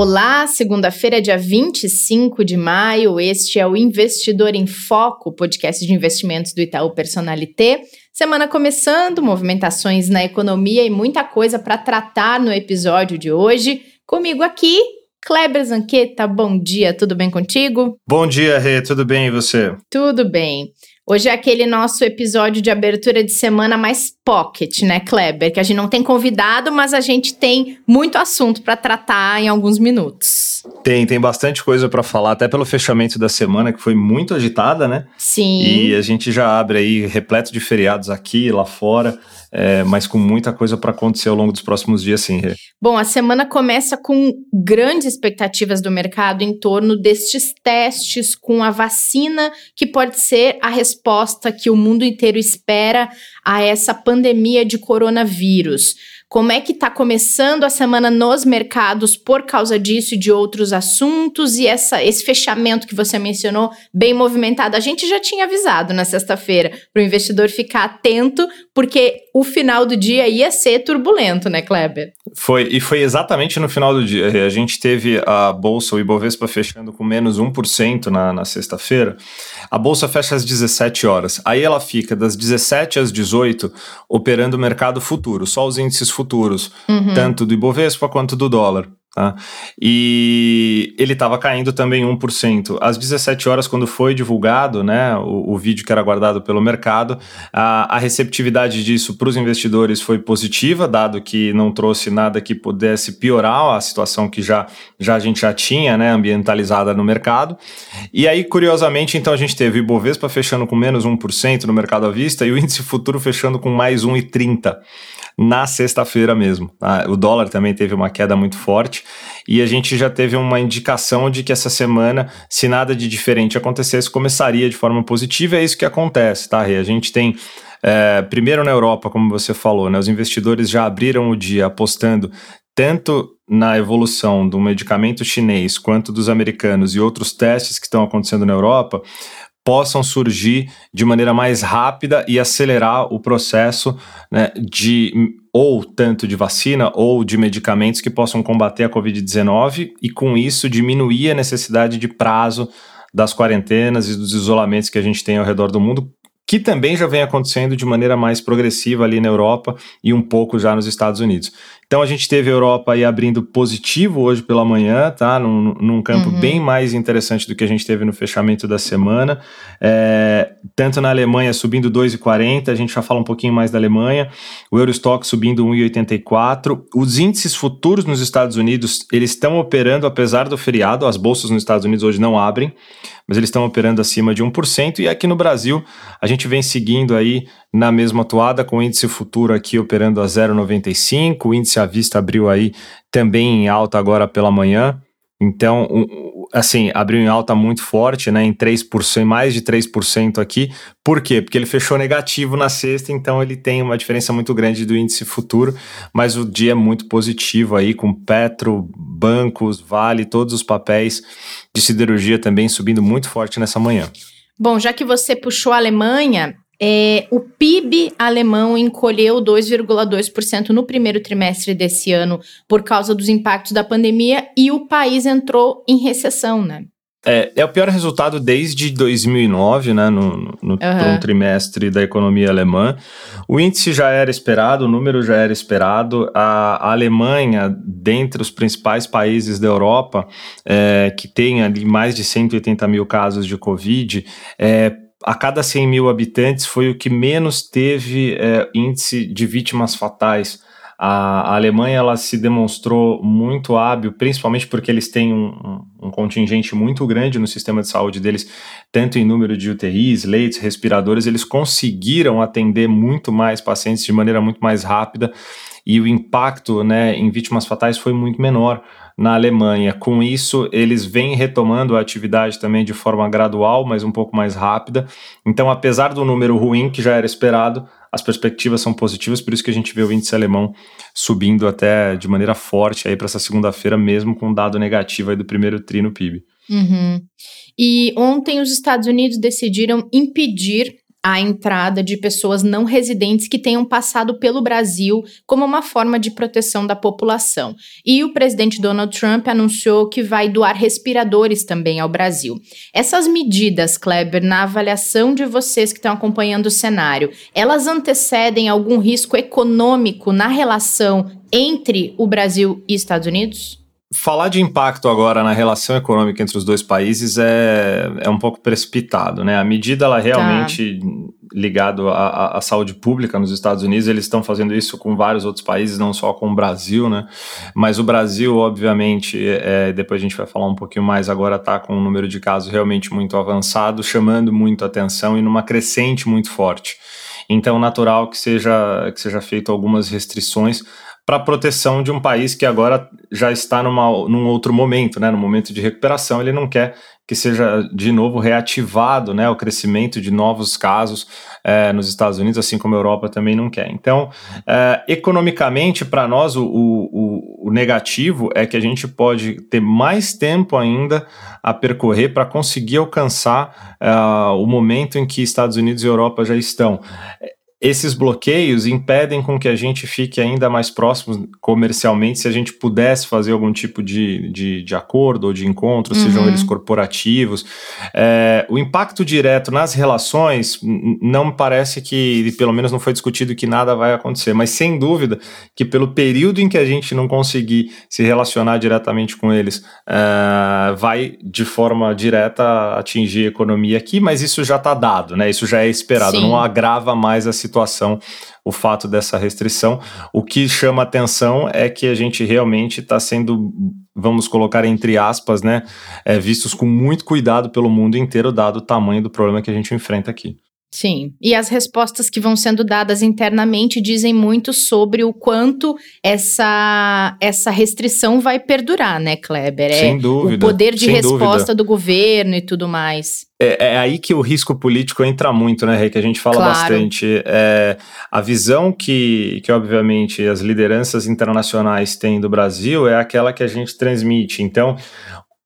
Olá, segunda-feira, dia 25 de maio. Este é o Investidor em Foco, podcast de investimentos do Itaú Personalité. Semana começando, movimentações na economia e muita coisa para tratar no episódio de hoje. Comigo aqui, Kleber Zanqueta, bom dia, tudo bem contigo? Bom dia, Rê, tudo bem e você? Tudo bem. Hoje é aquele nosso episódio de abertura de semana mais pocket, né, Kleber? Que a gente não tem convidado, mas a gente tem muito assunto para tratar em alguns minutos. Tem, tem bastante coisa para falar, até pelo fechamento da semana, que foi muito agitada, né? Sim. E a gente já abre aí repleto de feriados aqui e lá fora é, mas com muita coisa para acontecer ao longo dos próximos dias, sim. Bom, a semana começa com grandes expectativas do mercado em torno destes testes com a vacina, que pode ser a resposta que o mundo inteiro espera a essa pandemia de coronavírus. Como é que está começando a semana nos mercados por causa disso e de outros assuntos e essa, esse fechamento que você mencionou, bem movimentado? A gente já tinha avisado na sexta-feira para o investidor ficar atento, porque o final do dia ia ser turbulento, né, Kleber? Foi, e foi exatamente no final do dia. A gente teve a Bolsa, o Ibovespa, fechando com menos 1% na, na sexta-feira. A Bolsa fecha às 17 horas. Aí ela fica das 17 às 18 operando o mercado futuro, só os índices futuros, uhum. tanto do Ibovespa quanto do dólar. Tá? E ele estava caindo também 1%. Às 17 horas, quando foi divulgado né, o, o vídeo que era guardado pelo mercado, a, a receptividade disso para os investidores foi positiva, dado que não trouxe nada que pudesse piorar a situação que já, já a gente já tinha né, ambientalizada no mercado. E aí, curiosamente, então a gente teve o Ibovespa fechando com menos 1% no mercado à vista e o índice futuro fechando com mais 1,30% na sexta-feira mesmo. Tá? O dólar também teve uma queda muito forte e a gente já teve uma indicação de que essa semana, se nada de diferente acontecesse, começaria de forma positiva. É isso que acontece, tá, Rê? A gente tem. É, primeiro na Europa, como você falou, né, os investidores já abriram o dia apostando tanto na evolução do medicamento chinês quanto dos americanos e outros testes que estão acontecendo na Europa, possam surgir de maneira mais rápida e acelerar o processo né, de ou tanto de vacina ou de medicamentos que possam combater a Covid-19 e com isso diminuir a necessidade de prazo das quarentenas e dos isolamentos que a gente tem ao redor do mundo, que também já vem acontecendo de maneira mais progressiva ali na Europa e um pouco já nos Estados Unidos. Então a gente teve a Europa aí abrindo positivo hoje pela manhã, tá? Num, num campo uhum. bem mais interessante do que a gente teve no fechamento da semana. É, tanto na Alemanha subindo 2,40, a gente já fala um pouquinho mais da Alemanha. O Eurostock subindo 1,84. Os índices futuros nos Estados Unidos, eles estão operando apesar do feriado. As bolsas nos Estados Unidos hoje não abrem, mas eles estão operando acima de 1%. E aqui no Brasil, a gente vem seguindo aí na mesma atuada, com o índice futuro aqui operando a 0,95, o índice à vista abriu aí também em alta agora pela manhã. Então, assim, abriu em alta muito forte, né, em 3%, mais de 3% aqui. Por quê? Porque ele fechou negativo na sexta, então ele tem uma diferença muito grande do índice futuro, mas o dia é muito positivo aí, com Petro, bancos, Vale, todos os papéis de siderurgia também subindo muito forte nessa manhã. Bom, já que você puxou a Alemanha, é, o PIB alemão encolheu 2,2% no primeiro trimestre desse ano por causa dos impactos da pandemia e o país entrou em recessão, né? É, é o pior resultado desde 2009, né, no, no uhum. trimestre da economia alemã. O índice já era esperado, o número já era esperado. A, a Alemanha, dentre os principais países da Europa, é, que tem ali mais de 180 mil casos de Covid, é, a cada 100 mil habitantes foi o que menos teve é, índice de vítimas fatais. A, Alemanha ela se demonstrou muito hábil, principalmente porque eles têm um, um, um, contingente muito grande no sistema de saúde deles, tanto em número de UTIs, leitos, respiradores, eles conseguiram atender muito mais pacientes de maneira muito mais rápida e o impacto né, em vítimas fatais foi muito menor na Alemanha. Com isso, eles vêm retomando a atividade também de forma gradual, mas um pouco mais rápida. Então, apesar do número ruim que já era esperado, as perspectivas são positivas, por isso que a gente vê o índice alemão subindo até de maneira forte aí para essa segunda-feira, mesmo com um dado negativo aí do primeiro tri no PIB. Uhum. E ontem os Estados Unidos decidiram impedir a entrada de pessoas não residentes que tenham passado pelo Brasil como uma forma de proteção da população. E o presidente Donald Trump anunciou que vai doar respiradores também ao Brasil. Essas medidas, Kleber, na avaliação de vocês que estão acompanhando o cenário, elas antecedem algum risco econômico na relação entre o Brasil e Estados Unidos? Falar de impacto agora na relação econômica entre os dois países é, é um pouco precipitado, né? A medida, ela realmente tá. ligado à, à, saúde pública nos Estados Unidos, eles estão fazendo isso com vários outros países, não só com o Brasil, né? Mas o Brasil, obviamente, é, depois a gente vai falar um pouquinho mais, agora está com um número de casos realmente muito avançado, chamando muito atenção e numa crescente muito forte. Então, natural que seja, que seja feito algumas restrições para proteção de um país que agora já está numa, num outro momento, né? No momento de recuperação, ele não quer que seja de novo reativado né, o crescimento de novos casos é, nos Estados Unidos, assim como a Europa também não quer. Então, é, economicamente, para nós, o, o, o, negativo é que a gente pode ter mais tempo ainda a percorrer para conseguir alcançar é, o momento em que Estados Unidos e Europa já estão esses bloqueios impedem com que a gente fique ainda mais próximo comercialmente se a gente pudesse fazer algum tipo de, de, de acordo ou de encontro, uhum. sejam eles corporativos. É, o impacto direto nas relações não me parece que, pelo menos não foi discutido que nada vai acontecer, mas sem dúvida que pelo período em que a gente não conseguir se relacionar diretamente com eles, é, vai de forma direta atingir a economia aqui, mas isso já está dado, né? Isso já é esperado, Sim. não agrava mais a situação situação o fato dessa restrição. O que chama atenção é que a gente realmente está sendo, vamos colocar entre aspas, né, é, vistos com muito cuidado pelo mundo inteiro, dado o tamanho do problema que a gente enfrenta aqui. Sim, e as respostas que vão sendo dadas internamente dizem muito sobre o quanto essa, essa restrição vai perdurar, né, Kleber? É sem dúvida. O poder de resposta dúvida. do governo e tudo mais. É, é, aí que o risco político entra muito, né, Rei? Que a gente fala claro. bastante. É, a visão que, que, obviamente, as lideranças internacionais têm do Brasil é aquela que a gente transmite. Então,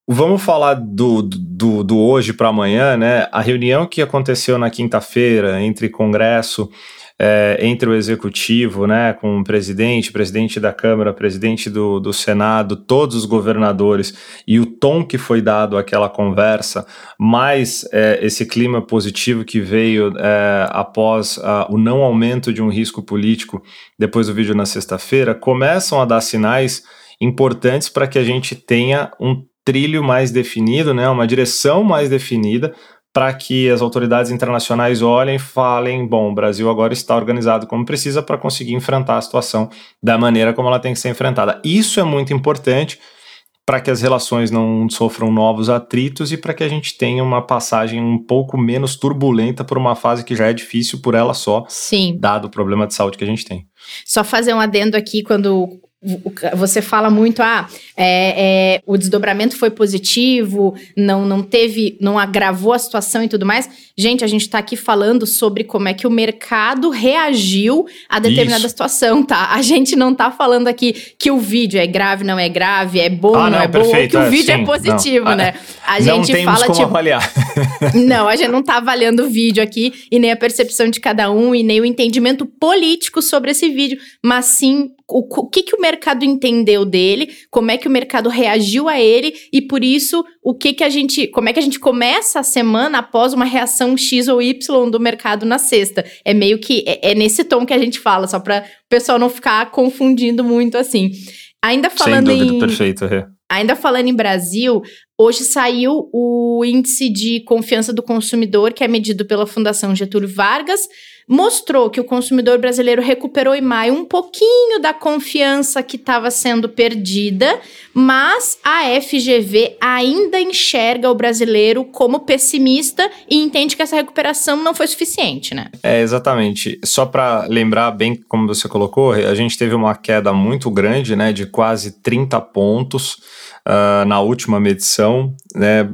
Vamos falar do, do, do hoje para amanhã, né? A reunião que aconteceu na quinta-feira entre Congresso, é, entre o Executivo, né, com o presidente, presidente da Câmara, presidente do, do Senado, todos os governadores, e o tom que foi dado àquela conversa, mais é, esse clima positivo que veio é, após o não aumento de um risco político depois do vídeo na sexta-feira, começam a dar sinais importantes para que a gente tenha um trilho mais definido, né, uma direção mais definida para que as autoridades internacionais olhem e falem: bom, o Brasil agora está organizado como precisa para conseguir enfrentar a situação da maneira como ela tem que ser enfrentada. Isso é muito importante para que as relações não sofram novos atritos e para que a gente tenha uma passagem um pouco menos turbulenta por uma fase que já é difícil por ela só, Sim. dado o problema de saúde que a gente tem. Só fazer um adendo aqui quando você fala muito, ah, é, é, o desdobramento foi positivo, não, não teve, não agravou a situação e tudo mais. Gente, a gente está aqui falando sobre como é que o mercado reagiu a determinada Isso. situação, tá? A gente não está falando aqui que o vídeo é grave, não é grave, é bom, ah, não, não, é bom, que o é, vídeo é sim, é positivo, não. né? A não gente fala como tipo, avaliar. não, a gente não está avaliando o vídeo aqui e nem a percepção de cada um e nem o entendimento político sobre esse vídeo, mas sim o, o que, que o mercado entendeu dele, como é que o mercado reagiu a ele e por isso o que que a gente, como é que a gente começa a semana após uma reação X ou Y do mercado na sexta. É meio que é, é nesse tom que a gente fala, só para o pessoal não ficar confundindo muito assim. Ainda falando Sem dúvida, em perfeito, Rê. Ainda falando em Brasil, hoje saiu o índice de confiança do consumidor, que é medido pela Fundação Getúlio Vargas. Mostrou que o consumidor brasileiro recuperou em maio um pouquinho da confiança que estava sendo perdida, mas a FGV ainda enxerga o brasileiro como pessimista e entende que essa recuperação não foi suficiente, né? É, exatamente. Só para lembrar bem como você colocou, a gente teve uma queda muito grande, né, de quase 30 pontos uh, na última medição, né,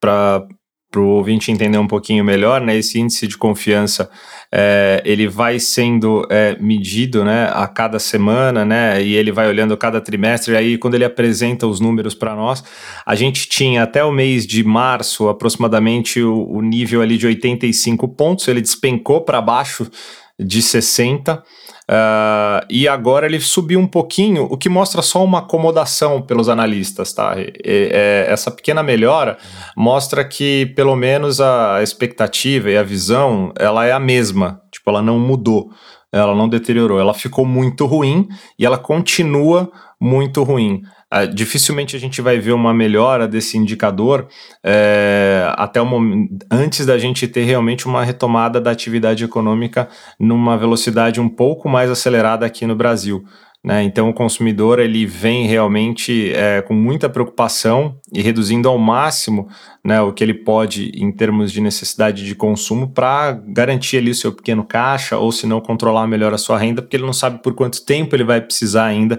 para para o ouvinte entender um pouquinho melhor, né, esse índice de confiança é, ele vai sendo é, medido né, a cada semana, né, e ele vai olhando cada trimestre. E aí, quando ele apresenta os números para nós, a gente tinha até o mês de março aproximadamente o, o nível ali de 85 pontos, ele despencou para baixo de 60. Uh, e agora ele subiu um pouquinho, o que mostra só uma acomodação pelos analistas, tá? E, e, é, essa pequena melhora mostra que pelo menos a expectativa e a visão ela é a mesma, tipo, ela não mudou, ela não deteriorou, ela ficou muito ruim e ela continua muito ruim. Uh, dificilmente a gente vai ver uma melhora desse indicador é, até o momento, antes da gente ter realmente uma retomada da atividade econômica numa velocidade um pouco mais acelerada aqui no Brasil. Né? Então o consumidor ele vem realmente é, com muita preocupação e reduzindo ao máximo né, o que ele pode em termos de necessidade de consumo para garantir ali o seu pequeno caixa ou se não controlar melhor a sua renda, porque ele não sabe por quanto tempo ele vai precisar ainda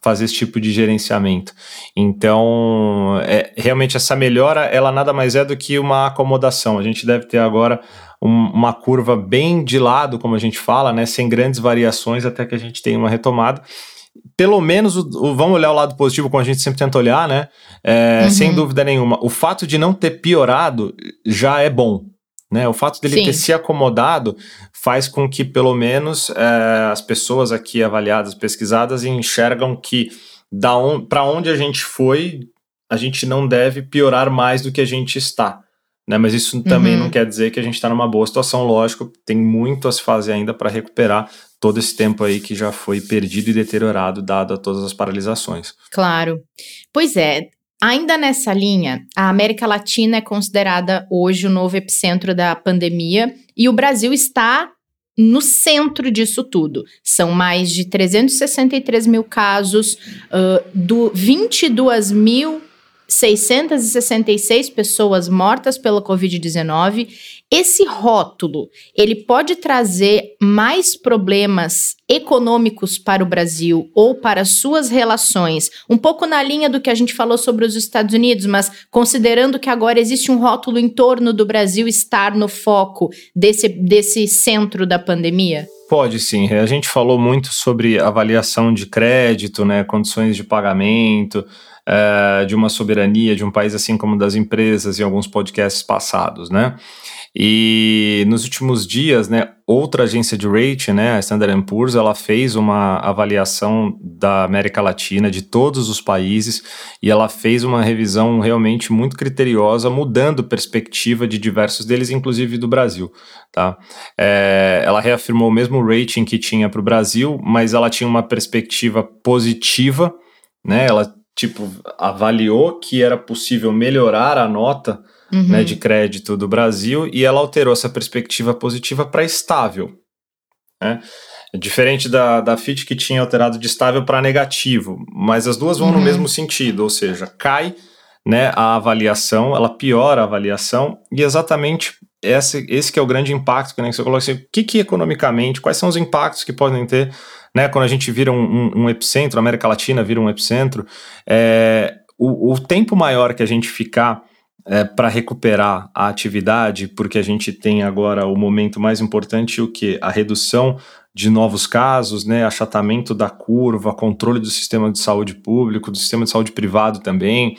fazer esse tipo de gerenciamento. Então é, realmente essa melhora ela nada mais é do que uma acomodação. A gente deve ter agora uma curva bem de lado, como a gente fala, né, sem grandes variações até que a gente tenha uma retomada. Pelo menos, o, o, vamos olhar o lado positivo, como a gente sempre tenta olhar, né? É, uhum. Sem dúvida nenhuma. O fato de não ter piorado já é bom. Né? O fato dele Sim. ter se acomodado faz com que, pelo menos, é, as pessoas aqui avaliadas, pesquisadas, enxergam que on, para onde a gente foi, a gente não deve piorar mais do que a gente está. Né? Mas isso também uhum. não quer dizer que a gente está numa boa situação, lógico, tem muito a se fazer ainda para recuperar todo esse tempo aí que já foi perdido e deteriorado, dado a todas as paralisações. Claro. Pois é, Ainda nessa linha, a América Latina é considerada hoje o novo epicentro da pandemia e o Brasil está no centro disso tudo. São mais de 363 mil casos, uh, do 22 mil 666 pessoas mortas pela Covid-19. Esse rótulo, ele pode trazer mais problemas econômicos para o Brasil ou para suas relações, um pouco na linha do que a gente falou sobre os Estados Unidos, mas considerando que agora existe um rótulo em torno do Brasil estar no foco desse, desse centro da pandemia? Pode sim. A gente falou muito sobre avaliação de crédito, né, condições de pagamento, uh, de uma soberania de um país assim como das empresas em alguns podcasts passados, né? E nos últimos dias, né, outra agência de rating, né, a Standard Poor's, ela fez uma avaliação da América Latina, de todos os países, e ela fez uma revisão realmente muito criteriosa, mudando perspectiva de diversos deles, inclusive do Brasil, tá? É, ela reafirmou o mesmo rating que tinha para o Brasil, mas ela tinha uma perspectiva positiva, né, ela tipo, avaliou que era possível melhorar a nota uhum. né, de crédito do Brasil e ela alterou essa perspectiva positiva para estável. Né? Diferente da, da FIT que tinha alterado de estável para negativo, mas as duas vão uhum. no mesmo sentido, ou seja, cai né, a avaliação, ela piora a avaliação e exatamente esse, esse que é o grande impacto que, né, você colocou assim, o que, que economicamente, quais são os impactos que podem ter né, quando a gente vira um, um, um epicentro, a América Latina vira um epicentro, é, o, o tempo maior que a gente ficar é, para recuperar a atividade, porque a gente tem agora o momento mais importante, o que? A redução de novos casos, né, achatamento da curva, controle do sistema de saúde público, do sistema de saúde privado também.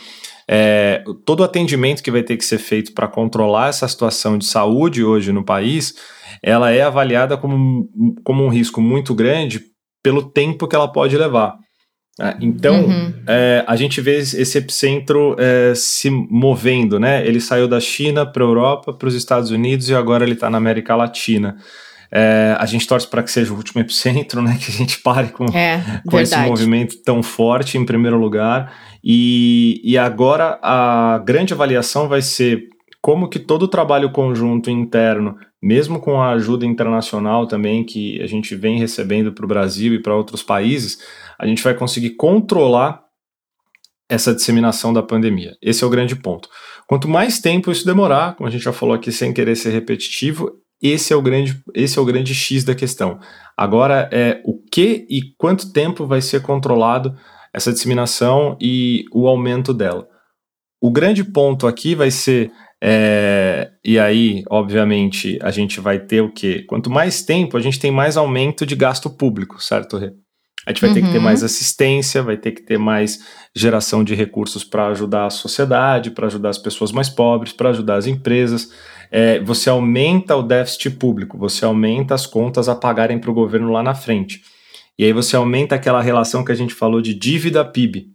É, todo o atendimento que vai ter que ser feito para controlar essa situação de saúde hoje no país, ela é avaliada como, como um risco muito grande pelo tempo que ela pode levar. É, então, uhum. é, a gente vê esse epicentro é, se movendo, né? Ele saiu da China para a Europa, para os Estados Unidos e agora ele está na América Latina. É, a gente torce para que seja o último epicentro, né? Que a gente pare com, é, com esse movimento tão forte, em primeiro lugar. E, e agora a grande avaliação vai ser como que todo o trabalho conjunto interno mesmo com a ajuda internacional também que a gente vem recebendo para o Brasil e para outros países, a gente vai conseguir controlar essa disseminação da pandemia. Esse é o grande ponto. Quanto mais tempo isso demorar, como a gente já falou aqui sem querer ser repetitivo, esse é o grande, esse é o grande X da questão. Agora é o que e quanto tempo vai ser controlado essa disseminação e o aumento dela. O grande ponto aqui vai ser, é, e aí, obviamente, a gente vai ter o quê? Quanto mais tempo, a gente tem mais aumento de gasto público, certo, Rê? A gente vai uhum. ter que ter uhum. mais assistência, vai ter que ter mais geração de recursos para ajudar a sociedade, para ajudar as pessoas mais pobres, para ajudar as empresas. É, você aumenta o déficit público, você aumenta as contas a pagarem para o governo lá na frente. E aí você aumenta aquela relação que a gente falou de dívida PIB.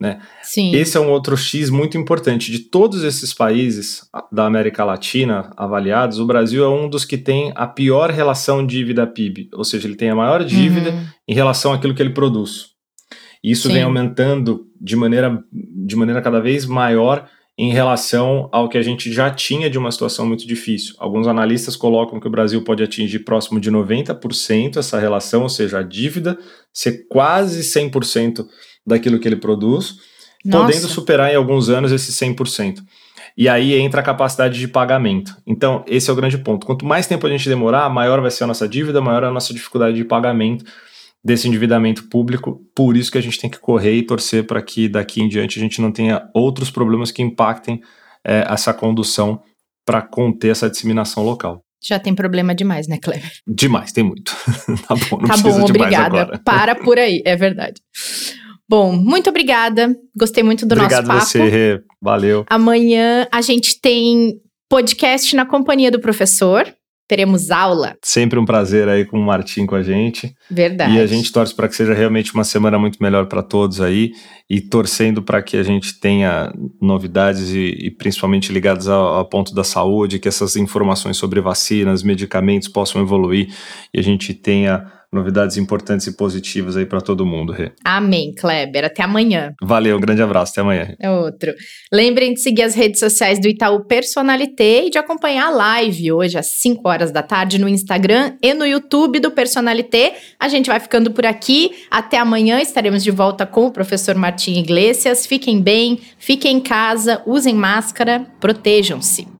Né? Sim. Esse é um outro X muito importante. De todos esses países da América Latina avaliados, o Brasil é um dos que tem a pior relação dívida-PIB, ou seja, ele tem a maior dívida uhum. em relação àquilo que ele produz. E isso Sim. vem aumentando de maneira, de maneira cada vez maior em relação ao que a gente já tinha de uma situação muito difícil. Alguns analistas colocam que o Brasil pode atingir próximo de 90% essa relação, ou seja, a dívida ser quase 100% daquilo que ele produz, Nossa. podendo superar em alguns anos esse 100%. E aí entra a capacidade de pagamento. Então, esse é o grande ponto. Quanto mais tempo a gente demorar, maior vai ser a nossa dívida, maior a nossa dificuldade de pagamento desse endividamento público. Por isso que a gente tem que correr e torcer para que daqui em diante a gente não tenha outros problemas que impactem é, essa condução para conter essa disseminação local. Já tem problema demais, né, Cleber? Demais, tem muito. tá bom, não tá bom, obrigada. Para por aí, é verdade. Bom, muito obrigada. Gostei muito do Obrigado nosso papo. Obrigado você, valeu. Amanhã a gente tem podcast na companhia do professor. Teremos aula. Sempre um prazer aí com o Martim com a gente. Verdade. E a gente torce para que seja realmente uma semana muito melhor para todos aí e torcendo para que a gente tenha novidades e, e principalmente ligadas ao, ao, ponto da saúde, que essas informações sobre vacinas, medicamentos possam evoluir e a gente tenha novidades importantes e positivas aí para todo mundo, Rê. Amém, Kleber. Até amanhã. Valeu, um grande abraço. Até amanhã. É outro. Lembrem de seguir as redes sociais do Itaú Personalité e de acompanhar a live hoje às 5 horas da tarde no Instagram e no YouTube do Personalité. A gente vai ficando por aqui. Até amanhã estaremos de volta com o professor Martim Iglesias. Fiquem bem, fiquem em casa, usem máscara, protejam-se.